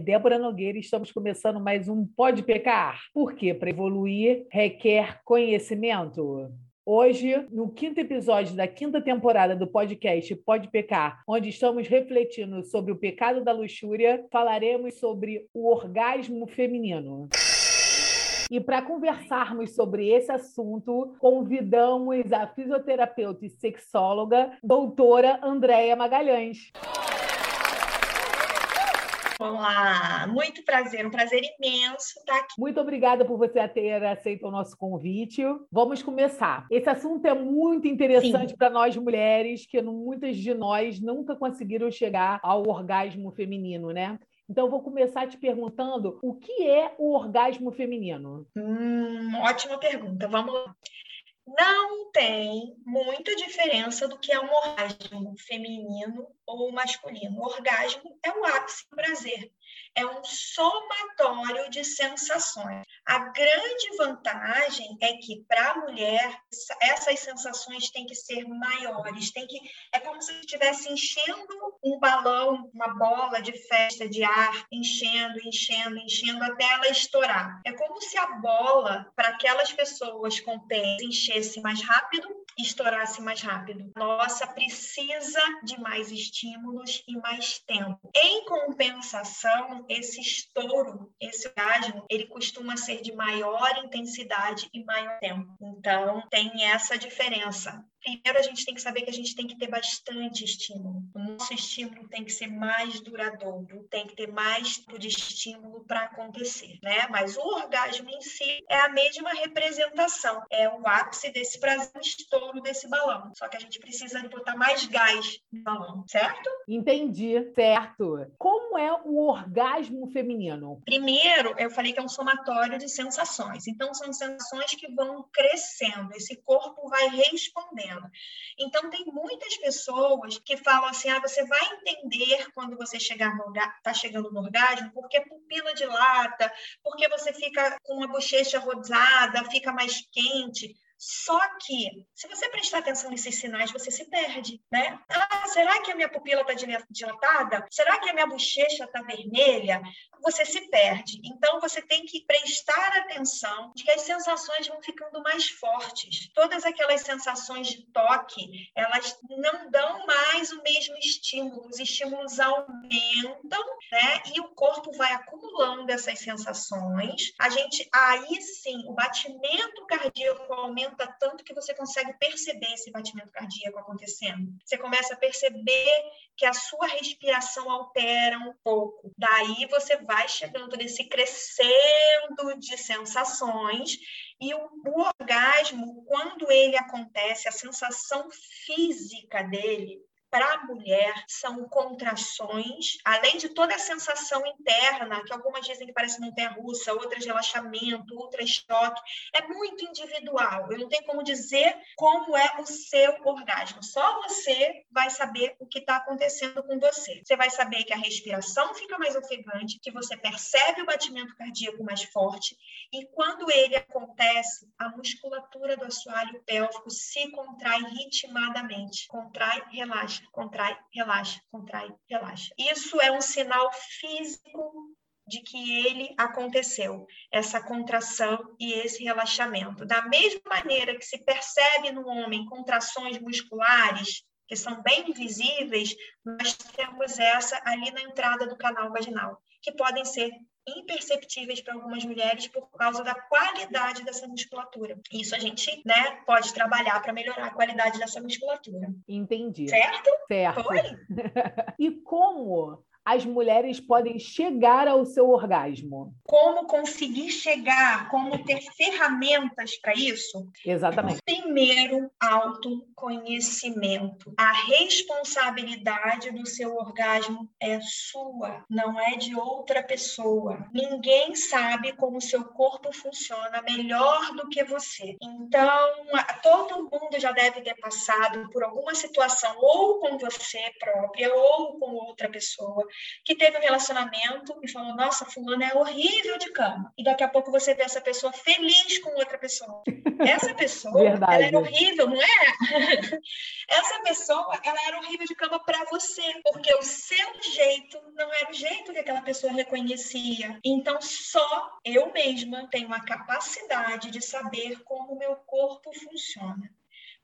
Débora Nogueira e estamos começando mais um Pode Pecar. Porque para evoluir requer conhecimento. Hoje, no quinto episódio da quinta temporada do podcast Pode Pecar, onde estamos refletindo sobre o pecado da luxúria, falaremos sobre o orgasmo feminino. E para conversarmos sobre esse assunto, convidamos a fisioterapeuta e sexóloga, doutora Andréia Magalhães. Olá, muito prazer, um prazer imenso estar aqui. Muito obrigada por você ter aceito o nosso convite. Vamos começar. Esse assunto é muito interessante para nós mulheres, que muitas de nós nunca conseguiram chegar ao orgasmo feminino, né? Então, eu vou começar te perguntando o que é o orgasmo feminino? Hum, ótima pergunta. Vamos lá não tem muita diferença do que é um orgasmo feminino ou masculino. O orgasmo é o ápice do prazer é um somatório de sensações. A grande vantagem é que para a mulher essas sensações têm que ser maiores, tem que é como se estivesse enchendo um balão, uma bola de festa de ar, enchendo, enchendo, enchendo até ela estourar. É como se a bola para aquelas pessoas com pés enchesse mais rápido estourasse mais rápido. Nossa precisa de mais estímulos e mais tempo. Em compensação, esse estouro, esse orgasmo, ele costuma ser de maior intensidade e maior tempo. Então, tem essa diferença. Primeiro, a gente tem que saber que a gente tem que ter bastante estímulo. O nosso estímulo tem que ser mais duradouro, tem que ter mais tipo de estímulo para acontecer, né? Mas o orgasmo em si é a mesma representação, é o ápice desse prazer, o estouro desse balão. Só que a gente precisa botar mais gás no balão, certo? Entendi, certo. Como é o orgasmo feminino? Primeiro, eu falei que é um somatório de sensações. Então, são sensações que vão crescendo, esse corpo vai respondendo. Então, tem muitas pessoas que falam assim: ah, você vai entender quando você chegar no está chegando no orgasmo, porque a pupila dilata, porque você fica com a bochecha rosada, fica mais quente. Só que, se você prestar atenção nesses sinais, você se perde, né? Ah, será que a minha pupila está dilatada? Será que a minha bochecha está vermelha? Você se perde. Então, você tem que prestar atenção de que as sensações vão ficando mais fortes. Todas aquelas sensações de toque, elas não dão mais o mesmo estímulo. Os estímulos aumentam, né? E o corpo vai acumulando essas sensações. A gente, aí sim, o batimento cardíaco aumenta aumenta tanto que você consegue perceber esse batimento cardíaco acontecendo. Você começa a perceber que a sua respiração altera um pouco. Daí você vai chegando nesse crescendo de sensações e o, o orgasmo, quando ele acontece, a sensação física dele para a mulher são contrações, além de toda a sensação interna, que algumas dizem que parece montanha russa, outras relaxamento, outras choque, é muito individual. Eu não tenho como dizer como é o seu orgasmo. Só você vai saber o que está acontecendo com você. Você vai saber que a respiração fica mais ofegante, que você percebe o batimento cardíaco mais forte, e quando ele acontece, a musculatura do assoalho pélvico se contrai ritmadamente. Contrai, relaxa contrai, relaxa, contrai, relaxa. Isso é um sinal físico de que ele aconteceu, essa contração e esse relaxamento. Da mesma maneira que se percebe no homem contrações musculares, que são bem visíveis, nós temos essa ali na entrada do canal vaginal, que podem ser imperceptíveis para algumas mulheres por causa da qualidade dessa musculatura. Isso a gente, né, pode trabalhar para melhorar a qualidade dessa musculatura. Entendi. Certo? Certo. Foi? e como as mulheres podem chegar ao seu orgasmo? Como conseguir chegar, como ter ferramentas para isso? Exatamente. Primeiro, autoconhecimento. A responsabilidade do seu orgasmo é sua, não é de outra pessoa. Ninguém sabe como o seu corpo funciona melhor do que você. Então, todo mundo já deve ter passado por alguma situação ou com você própria ou com outra pessoa que teve um relacionamento e falou: Nossa, fulano é horrível de cama. E daqui a pouco você vê essa pessoa feliz com outra pessoa. Essa pessoa, ela era horrível, não é? essa pessoa, ela era horrível de cama para você, porque o seu jeito não era o jeito que aquela pessoa reconhecia. Então, só eu mesma tenho a capacidade de saber como o meu corpo funciona.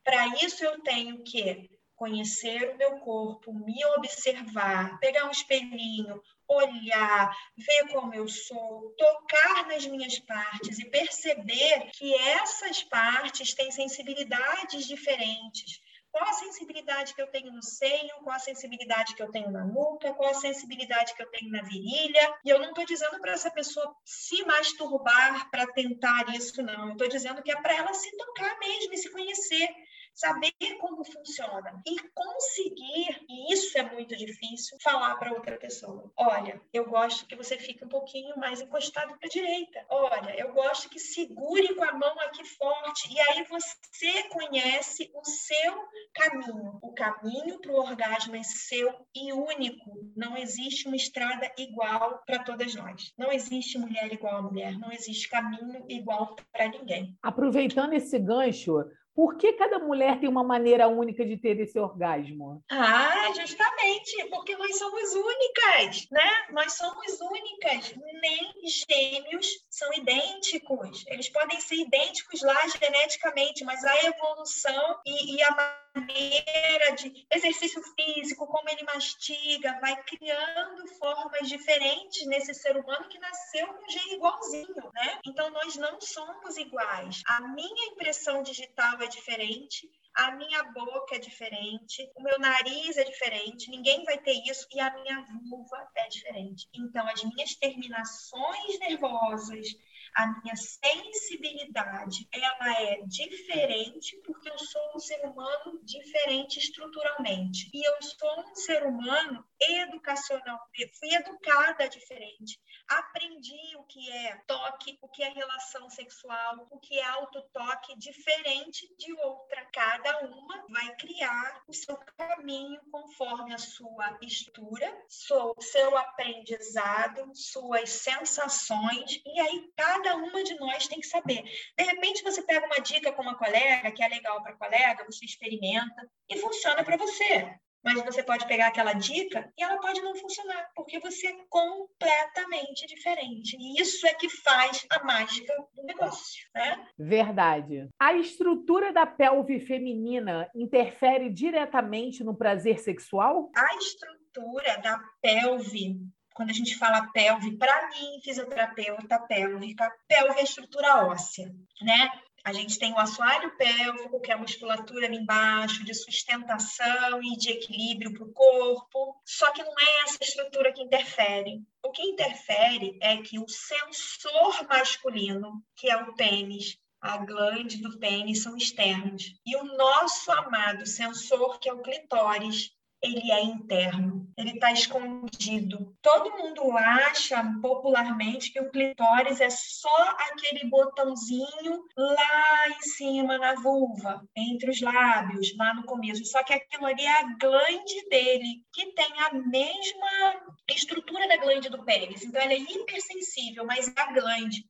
Para isso, eu tenho que conhecer o meu corpo, me observar, pegar um espelhinho, olhar, ver como eu sou, tocar nas minhas partes e perceber que essas partes têm sensibilidades diferentes. Qual a sensibilidade que eu tenho no seio, qual a sensibilidade que eu tenho na nuca, qual a sensibilidade que eu tenho na virilha. E eu não estou dizendo para essa pessoa se masturbar para tentar isso, não. Eu estou dizendo que é para ela se tocar mesmo e se conhecer saber como funciona e conseguir, e isso é muito difícil, falar para outra pessoa: olha, eu gosto que você fique um pouquinho mais encostado para a direita. Olha, eu gosto que segure com a mão aqui forte. E aí você conhece o seu caminho. O caminho para o orgasmo é seu e único. Não existe uma estrada igual para todas nós. Não existe mulher igual a mulher. Não existe caminho igual para ninguém. Aproveitando esse gancho, por que cada mulher tem uma maneira única de ter esse orgasmo? Ah, justamente, porque nós somos únicas, né? Nós somos únicas. Nem gêmeos são idênticos. Eles podem ser idênticos lá geneticamente, mas a evolução e, e a maneira de exercício físico, como ele mastiga, vai criando formas diferentes nesse ser humano que nasceu com um gene igualzinho, né? Então nós não somos iguais. A minha impressão digital é diferente, a minha boca é diferente, o meu nariz é diferente, ninguém vai ter isso e a minha vulva é diferente. Então as minhas terminações nervosas, a minha sensibilidade ela é diferente porque eu sou um ser humano diferente estruturalmente. E eu sou um ser humano educacional fui educada diferente aprendi o que é toque o que é relação sexual o que é autotoque diferente de outra cada uma vai criar o seu caminho conforme a sua estrutura seu aprendizado suas sensações e aí cada uma de nós tem que saber. De repente, você pega uma dica com uma colega, que é legal para colega, você experimenta e funciona para você. Mas você pode pegar aquela dica e ela pode não funcionar, porque você é completamente diferente. E isso é que faz a mágica do negócio, né? Verdade. A estrutura da pelve feminina interfere diretamente no prazer sexual? A estrutura da pelve quando a gente fala pelve, para mim, fisioterapeuta pélvica, pelve é estrutura óssea, né? A gente tem o assoalho pélvico, que é a musculatura ali embaixo, de sustentação e de equilíbrio para o corpo. Só que não é essa estrutura que interfere. O que interfere é que o sensor masculino, que é o pênis, a glande do pênis são externos. E o nosso amado sensor, que é o clitóris, ele é interno, ele está escondido. Todo mundo acha popularmente que o clitóris é só aquele botãozinho lá em cima na vulva, entre os lábios, lá no começo. Só que aquilo ali é a glande dele, que tem a mesma estrutura da glande do pênis. Então, ela é hipersensível, mas é a glande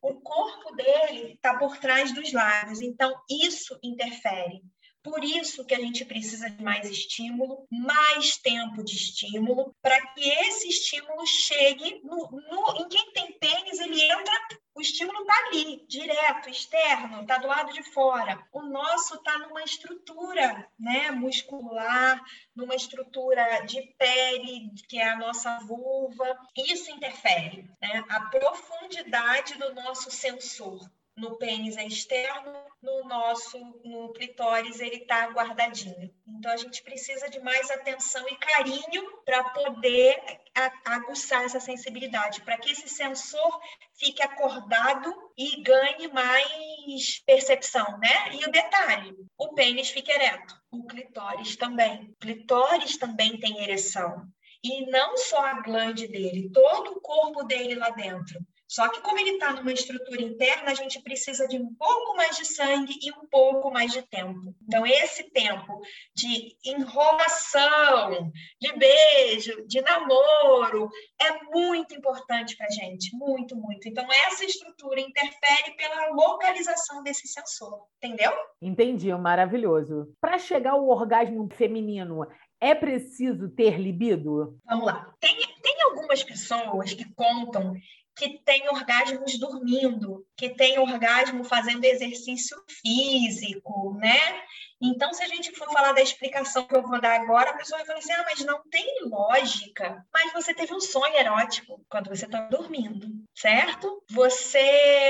o corpo dele está por trás dos lábios, então isso interfere. Por isso que a gente precisa de mais estímulo, mais tempo de estímulo, para que esse estímulo chegue no, no, em quem tem pênis, ele entra, o estímulo está ali, direto, externo, está do lado de fora. O nosso está numa estrutura né, muscular, numa estrutura de pele, que é a nossa vulva. Isso interfere, né? A profundidade do nosso sensor no pênis é externo, no nosso, no clitóris, ele está guardadinho. Então, a gente precisa de mais atenção e carinho para poder aguçar essa sensibilidade, para que esse sensor fique acordado e ganhe mais percepção, né? E o detalhe, o pênis fica ereto, o clitóris também. O clitóris também tem ereção. E não só a glande dele, todo o corpo dele lá dentro Só que como ele está numa estrutura interna, a gente precisa de um pouco mais de sangue e um pouco mais de tempo. Então, esse tempo de enrolação, de beijo, de namoro, é muito importante para a gente, muito, muito. Então, essa estrutura interfere pela localização desse sensor, entendeu? Entendi, maravilhoso. Para chegar ao orgasmo feminino, é preciso ter libido? Vamos lá. Tem, tem algumas pessoas que contam que tem orgasmos dormindo, que tem orgasmo fazendo exercício físico, né? Então, se a gente for falar da explicação que eu vou dar agora, a pessoa vai falar assim: ah, mas não tem lógica. Mas você teve um sonho erótico quando você estava dormindo, certo? Você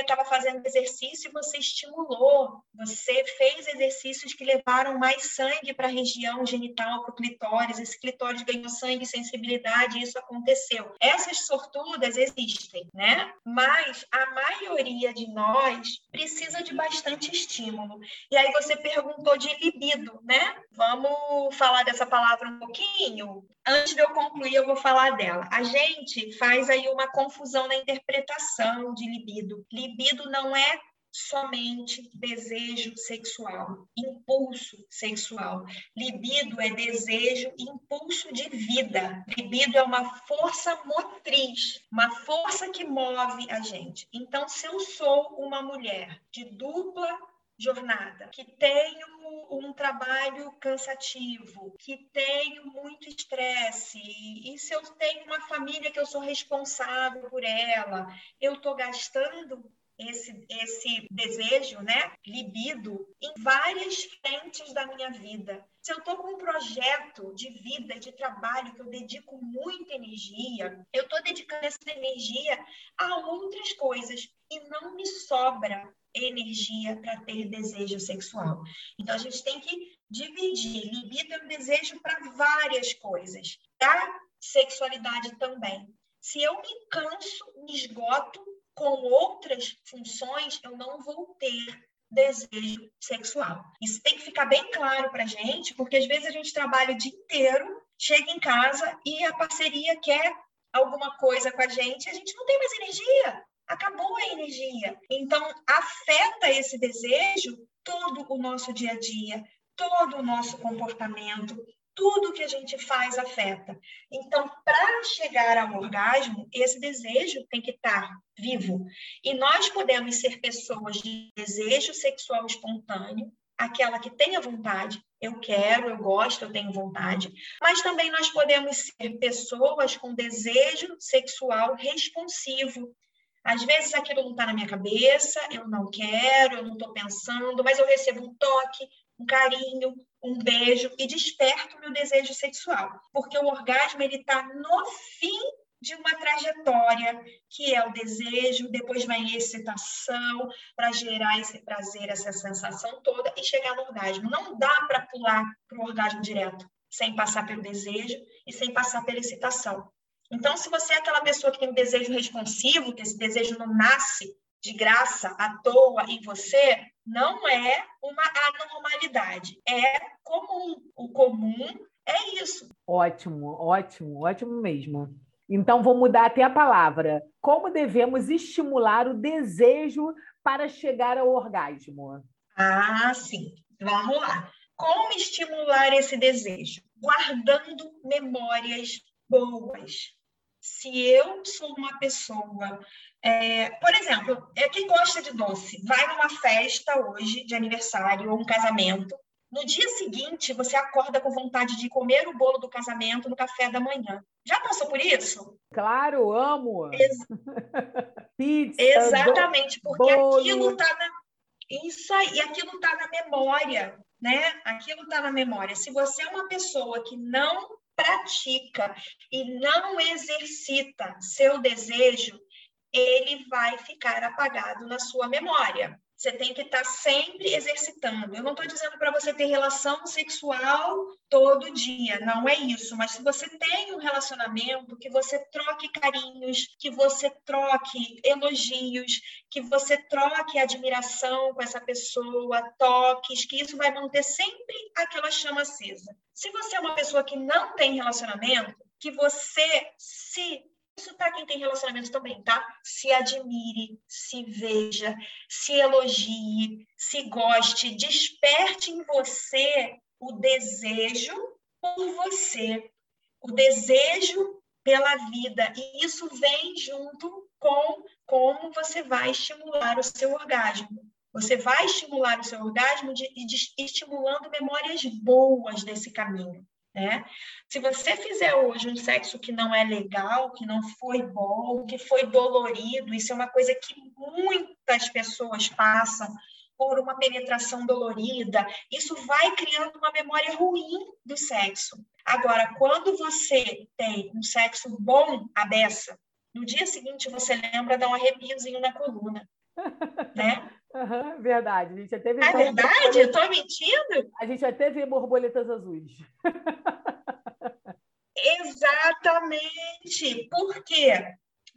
estava fazendo exercício e você estimulou. Você fez exercícios que levaram mais sangue para a região genital, para o clitóris. Esse clitóris ganhou sangue, sensibilidade, isso aconteceu. Essas sortudas existem, né? Mas a maioria de nós precisa de bastante estímulo. E aí você perguntou de libido, né? Vamos falar dessa palavra um pouquinho? Antes de eu concluir, eu vou falar dela. A gente faz aí uma confusão na interpretação de libido. Libido não é somente desejo sexual, impulso sexual. Libido é desejo, impulso de vida. Libido é uma força motriz, uma força que move a gente. Então, se eu sou uma mulher de dupla jornada, que tenho um trabalho cansativo, que tenho muito estresse, e se eu tenho uma família que eu sou responsável por ela, eu estou gastando esse, esse desejo, né, libido, em várias frentes da minha vida. Se eu estou com um projeto de vida, de trabalho, que eu dedico muita energia, eu estou dedicando essa energia a outras coisas e não me sobra energia para ter desejo sexual. Então, a gente tem que dividir. Libido é um desejo para várias coisas. A sexualidade também. Se eu me canso, me esgoto com outras funções, eu não vou ter desejo sexual. Isso tem que ficar bem claro para a gente, porque às vezes a gente trabalha o dia inteiro, chega em casa e a parceria quer alguma coisa com a gente, a gente não tem mais energia acabou a energia. Então, afeta esse desejo todo o nosso dia a dia, todo o nosso comportamento, tudo que a gente faz afeta. Então, para chegar ao orgasmo, esse desejo tem que estar vivo. E nós podemos ser pessoas de desejo sexual espontâneo, aquela que tem a vontade, eu quero, eu gosto, eu tenho vontade, mas também nós podemos ser pessoas com desejo sexual responsivo, às vezes aquilo não está na minha cabeça, eu não quero, eu não estou pensando, mas eu recebo um toque, um carinho, um beijo e desperto meu desejo sexual, porque o orgasmo ele está no fim de uma trajetória que é o desejo, depois vem a excitação para gerar esse prazer, essa sensação toda e chegar no orgasmo. Não dá para pular para o orgasmo direto sem passar pelo desejo e sem passar pela excitação. Então, se você é aquela pessoa que tem um desejo responsivo, que esse desejo não nasce de graça, à toa em você, não é uma anormalidade, é comum. O comum é isso. Ótimo, ótimo, ótimo mesmo. Então, vou mudar até a palavra. Como devemos estimular o desejo para chegar ao orgasmo? Ah, sim. Vamos lá. Como estimular esse desejo? Guardando memórias boas, se eu sou uma pessoa, é, por exemplo, é quem gosta de doce, vai numa festa hoje de aniversário ou um casamento, no dia seguinte você acorda com vontade de comer o bolo do casamento no café da manhã. Já passou por isso? Claro, amo. Ex Pizza, Exatamente, porque bolo. aquilo está na isso aí, aquilo está na memória, né? Aquilo está na memória. Se você é uma pessoa que não pratica e não exercita seu desejo, ele vai ficar apagado na sua memória. Você tem que estar sempre exercitando. Eu não estou dizendo para você ter relação sexual todo dia, não é isso. Mas se você tem um relacionamento, que você troque carinhos, que você troque elogios, que você troque admiração com essa pessoa, toques, que isso vai manter sempre aquela chama acesa. Se você é uma pessoa que não tem relacionamento, que você se isso para quem tem relacionamento também, tá? Se admire, se veja, se elogie, se goste, desperte em você o desejo por você, o desejo pela vida. E isso vem junto com como você vai estimular o seu orgasmo. Você vai estimular o seu orgasmo de, de, estimulando memórias boas desse caminho. Né? Se você fizer hoje um sexo que não é legal, que não foi bom, que foi dolorido, isso é uma coisa que muitas pessoas passam por uma penetração dolorida, isso vai criando uma memória ruim do sexo. Agora, quando você tem um sexo bom, a beça, no dia seguinte você lembra, dá um arrepiozinho na coluna, né? Uhum, verdade. A gente já teve. É verdade? Eu estou mentindo? A gente já teve borboletas azuis. Exatamente. Por quê?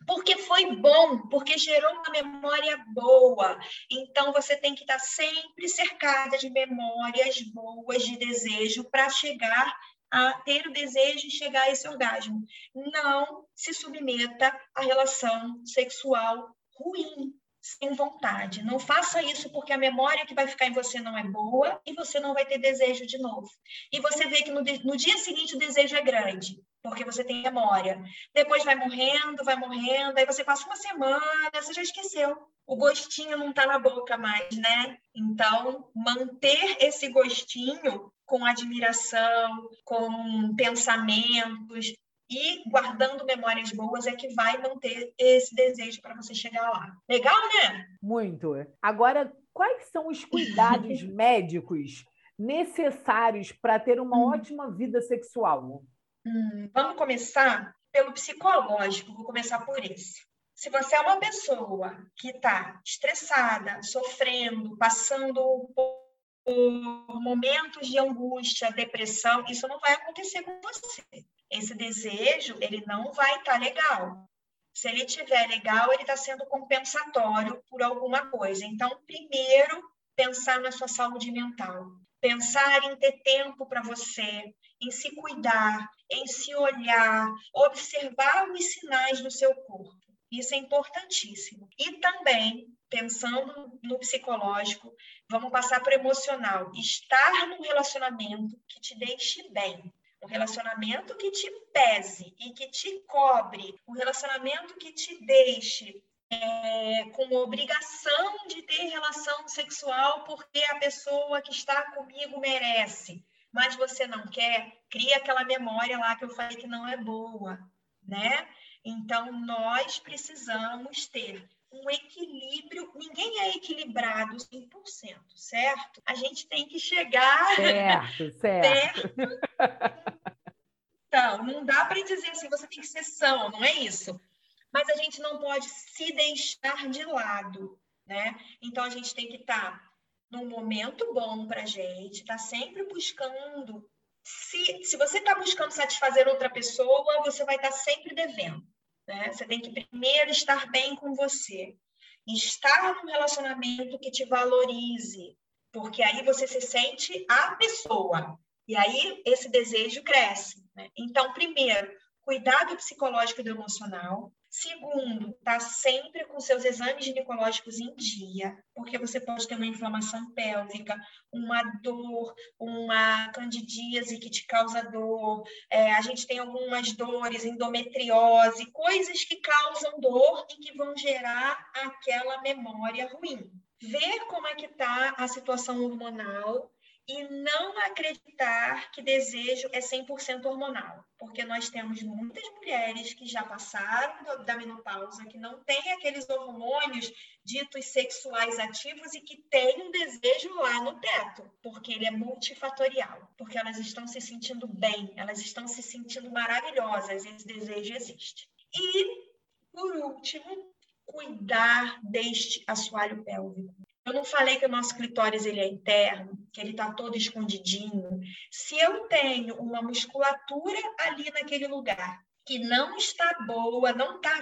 Porque foi bom, porque gerou uma memória boa. Então, você tem que estar sempre cercada de memórias boas, de desejo, para chegar a ter o desejo de chegar a esse orgasmo. Não se submeta à relação sexual ruim, sem vontade. Não faça isso porque a memória que vai ficar em você não é boa e você não vai ter desejo de novo. E você vê que no, no dia seguinte o desejo é grande, porque você tem memória. Depois vai morrendo, vai morrendo, aí você passa uma semana, você já esqueceu. O gostinho não está na boca mais, né? Então, manter esse gostinho com admiração, com pensamentos, e guardando memórias boas é que vai manter esse desejo para você chegar lá. Legal, né? Muito. Agora, quais são os cuidados médicos necessários para ter uma hum. ótima vida sexual? Hum, vamos começar pelo psicológico, vou começar por esse. Se você é uma pessoa que está estressada, sofrendo, passando momentos de angústia, depressão, isso não vai acontecer com você esse desejo ele não vai estar tá legal. Se ele estiver legal, ele está sendo compensatório por alguma coisa. Então, primeiro, pensar na sua saúde mental. Pensar em ter tempo para você, em se cuidar, em se olhar, observar os sinais do seu corpo. Isso é importantíssimo. E também, pensando no psicológico, vamos passar para o emocional. Estar num relacionamento que te deixe bem um relacionamento que te pese e que te cobre, um relacionamento que te deixe é, com obrigação de ter relação sexual porque a pessoa que está comigo merece, mas você não quer, cria aquela memória lá que eu falei que não é boa, né? Então, nós precisamos ter um equilíbrio, ninguém é equilibrado 100%, certo? A gente tem que chegar certo, certo. perto. Então, não dá para dizer assim, você tem que ser são, não é isso. Mas a gente não pode se deixar de lado, né? Então, a gente tem que estar tá num momento bom para a gente, estar tá sempre buscando. Se, se você está buscando satisfazer outra pessoa, você vai estar tá sempre devendo. Né? Você tem que primeiro estar bem com você. Estar num relacionamento que te valorize, porque aí você se sente a pessoa. E aí esse desejo cresce. Né? Então, primeiro, cuidado psicológico e do emocional. Segundo, tá sempre com seus exames ginecológicos em dia, porque você pode ter uma inflamação pélvica, uma dor, uma candidíase que te causa dor. É, a gente tem algumas dores, endometriose, coisas que causam dor e que vão gerar aquela memória ruim. Ver como é que está a situação hormonal e não acreditar que desejo é 100% hormonal, porque nós temos muitas mulheres que já passaram da menopausa, que não têm aqueles hormônios ditos sexuais ativos e que têm um desejo lá no teto, porque ele é multifatorial, porque elas estão se sentindo bem, elas estão se sentindo maravilhosas, esse desejo existe. E, por último, cuidar deste assoalho pélvico. Eu não falei que o nosso clitóris ele é interno, que ele está todo escondidinho. Se eu tenho uma musculatura ali naquele lugar que não está boa, não está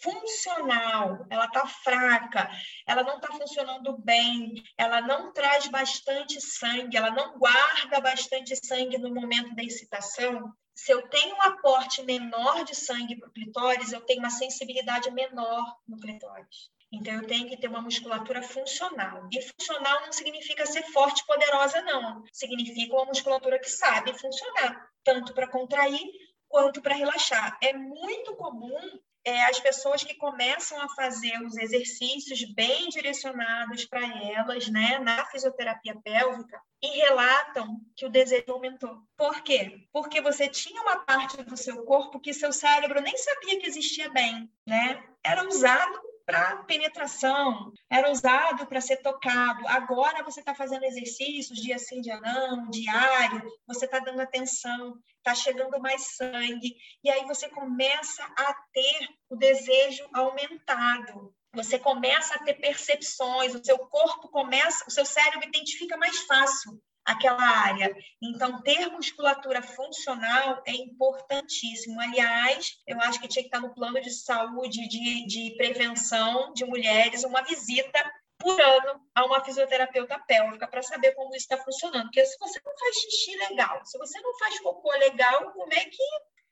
funcional, ela está fraca, ela não está funcionando bem, ela não traz bastante sangue, ela não guarda bastante sangue no momento da excitação. se eu tenho um aporte menor de sangue para o clitóris, eu tenho uma sensibilidade menor no clitóris. Então, eu tenho que ter uma musculatura funcional. E funcional não significa ser forte e poderosa, não. Significa uma musculatura que sabe funcionar, tanto para contrair quanto para relaxar. É muito comum é, as pessoas que começam a fazer os exercícios bem direcionados para elas, né, na fisioterapia pélvica, e relatam que o desejo aumentou. Por quê? Porque você tinha uma parte do seu corpo que seu cérebro nem sabia que existia bem, né? Era usado para penetração, era usado para ser tocado. Agora você está fazendo exercícios dia sim, dia não, diário, você está dando atenção, está chegando mais sangue, e aí você começa a ter o desejo aumentado. Você começa a ter percepções, o seu corpo começa, o seu cérebro identifica mais fácil aquela área. Então, ter musculatura funcional é importantíssimo. Aliás, eu acho que tinha que estar no plano de saúde, de, de prevenção de mulheres, uma visita por ano a uma fisioterapeuta pélvica para saber como isso está funcionando. Porque se você não faz xixi legal, se você não faz cocô legal, como é que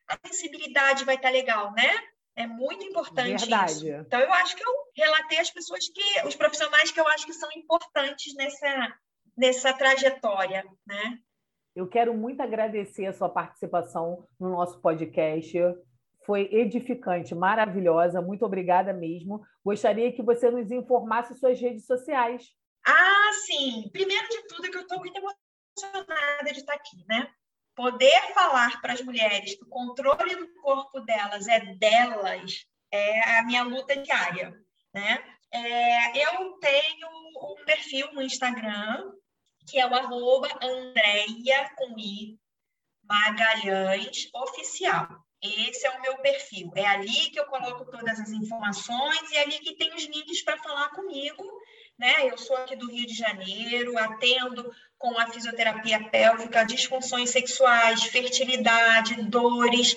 a sensibilidade vai estar tá legal, né? É muito importante Verdade. isso. Então, eu acho que eu relatei as pessoas que, os profissionais que eu acho que são importantes nessa, nessa trajetória, né? Eu quero muito agradecer a sua participação no nosso podcast. Foi edificante, maravilhosa. Muito obrigada mesmo. Gostaria que você nos informasse suas redes sociais. Ah, sim. Primeiro de tudo, é que eu estou muito emocionada de estar aqui, né? Poder falar para as mulheres que o controle do corpo delas é delas é a minha luta diária, né? É, eu tenho um perfil no Instagram que é o arroba Andréia com I, Magalhães Oficial. Esse é o meu perfil. É ali que eu coloco todas as informações e é ali que tem os links para falar comigo. Né? Eu sou aqui do Rio de Janeiro, atendo com a fisioterapia pélvica, disfunções sexuais, fertilidade, dores,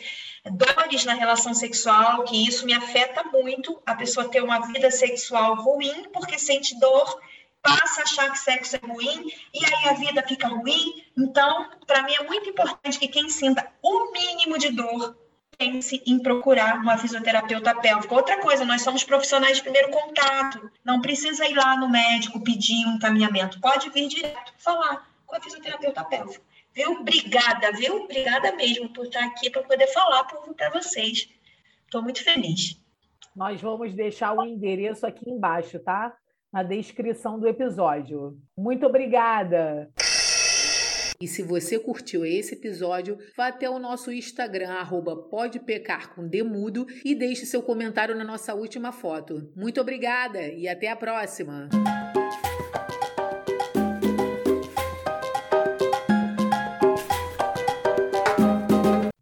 dores na relação sexual, que isso me afeta muito, a pessoa ter uma vida sexual ruim porque sente dor passa a achar que sexo é ruim e aí a vida fica ruim. Então, para mim é muito importante que quem sinta o mínimo de dor pense em procurar uma fisioterapeuta pélvica. Outra coisa, nós somos profissionais de primeiro contato. Não precisa ir lá no médico pedir um encaminhamento. Pode vir direto falar com a fisioterapeuta pélvica. Viu? Obrigada, viu? Obrigada mesmo por estar aqui para poder falar para vocês. Estou muito feliz. Nós vamos deixar o endereço aqui embaixo, tá? Na descrição do episódio. Muito obrigada! E se você curtiu esse episódio, vá até o nosso Instagram, arroba e deixe seu comentário na nossa última foto. Muito obrigada e até a próxima!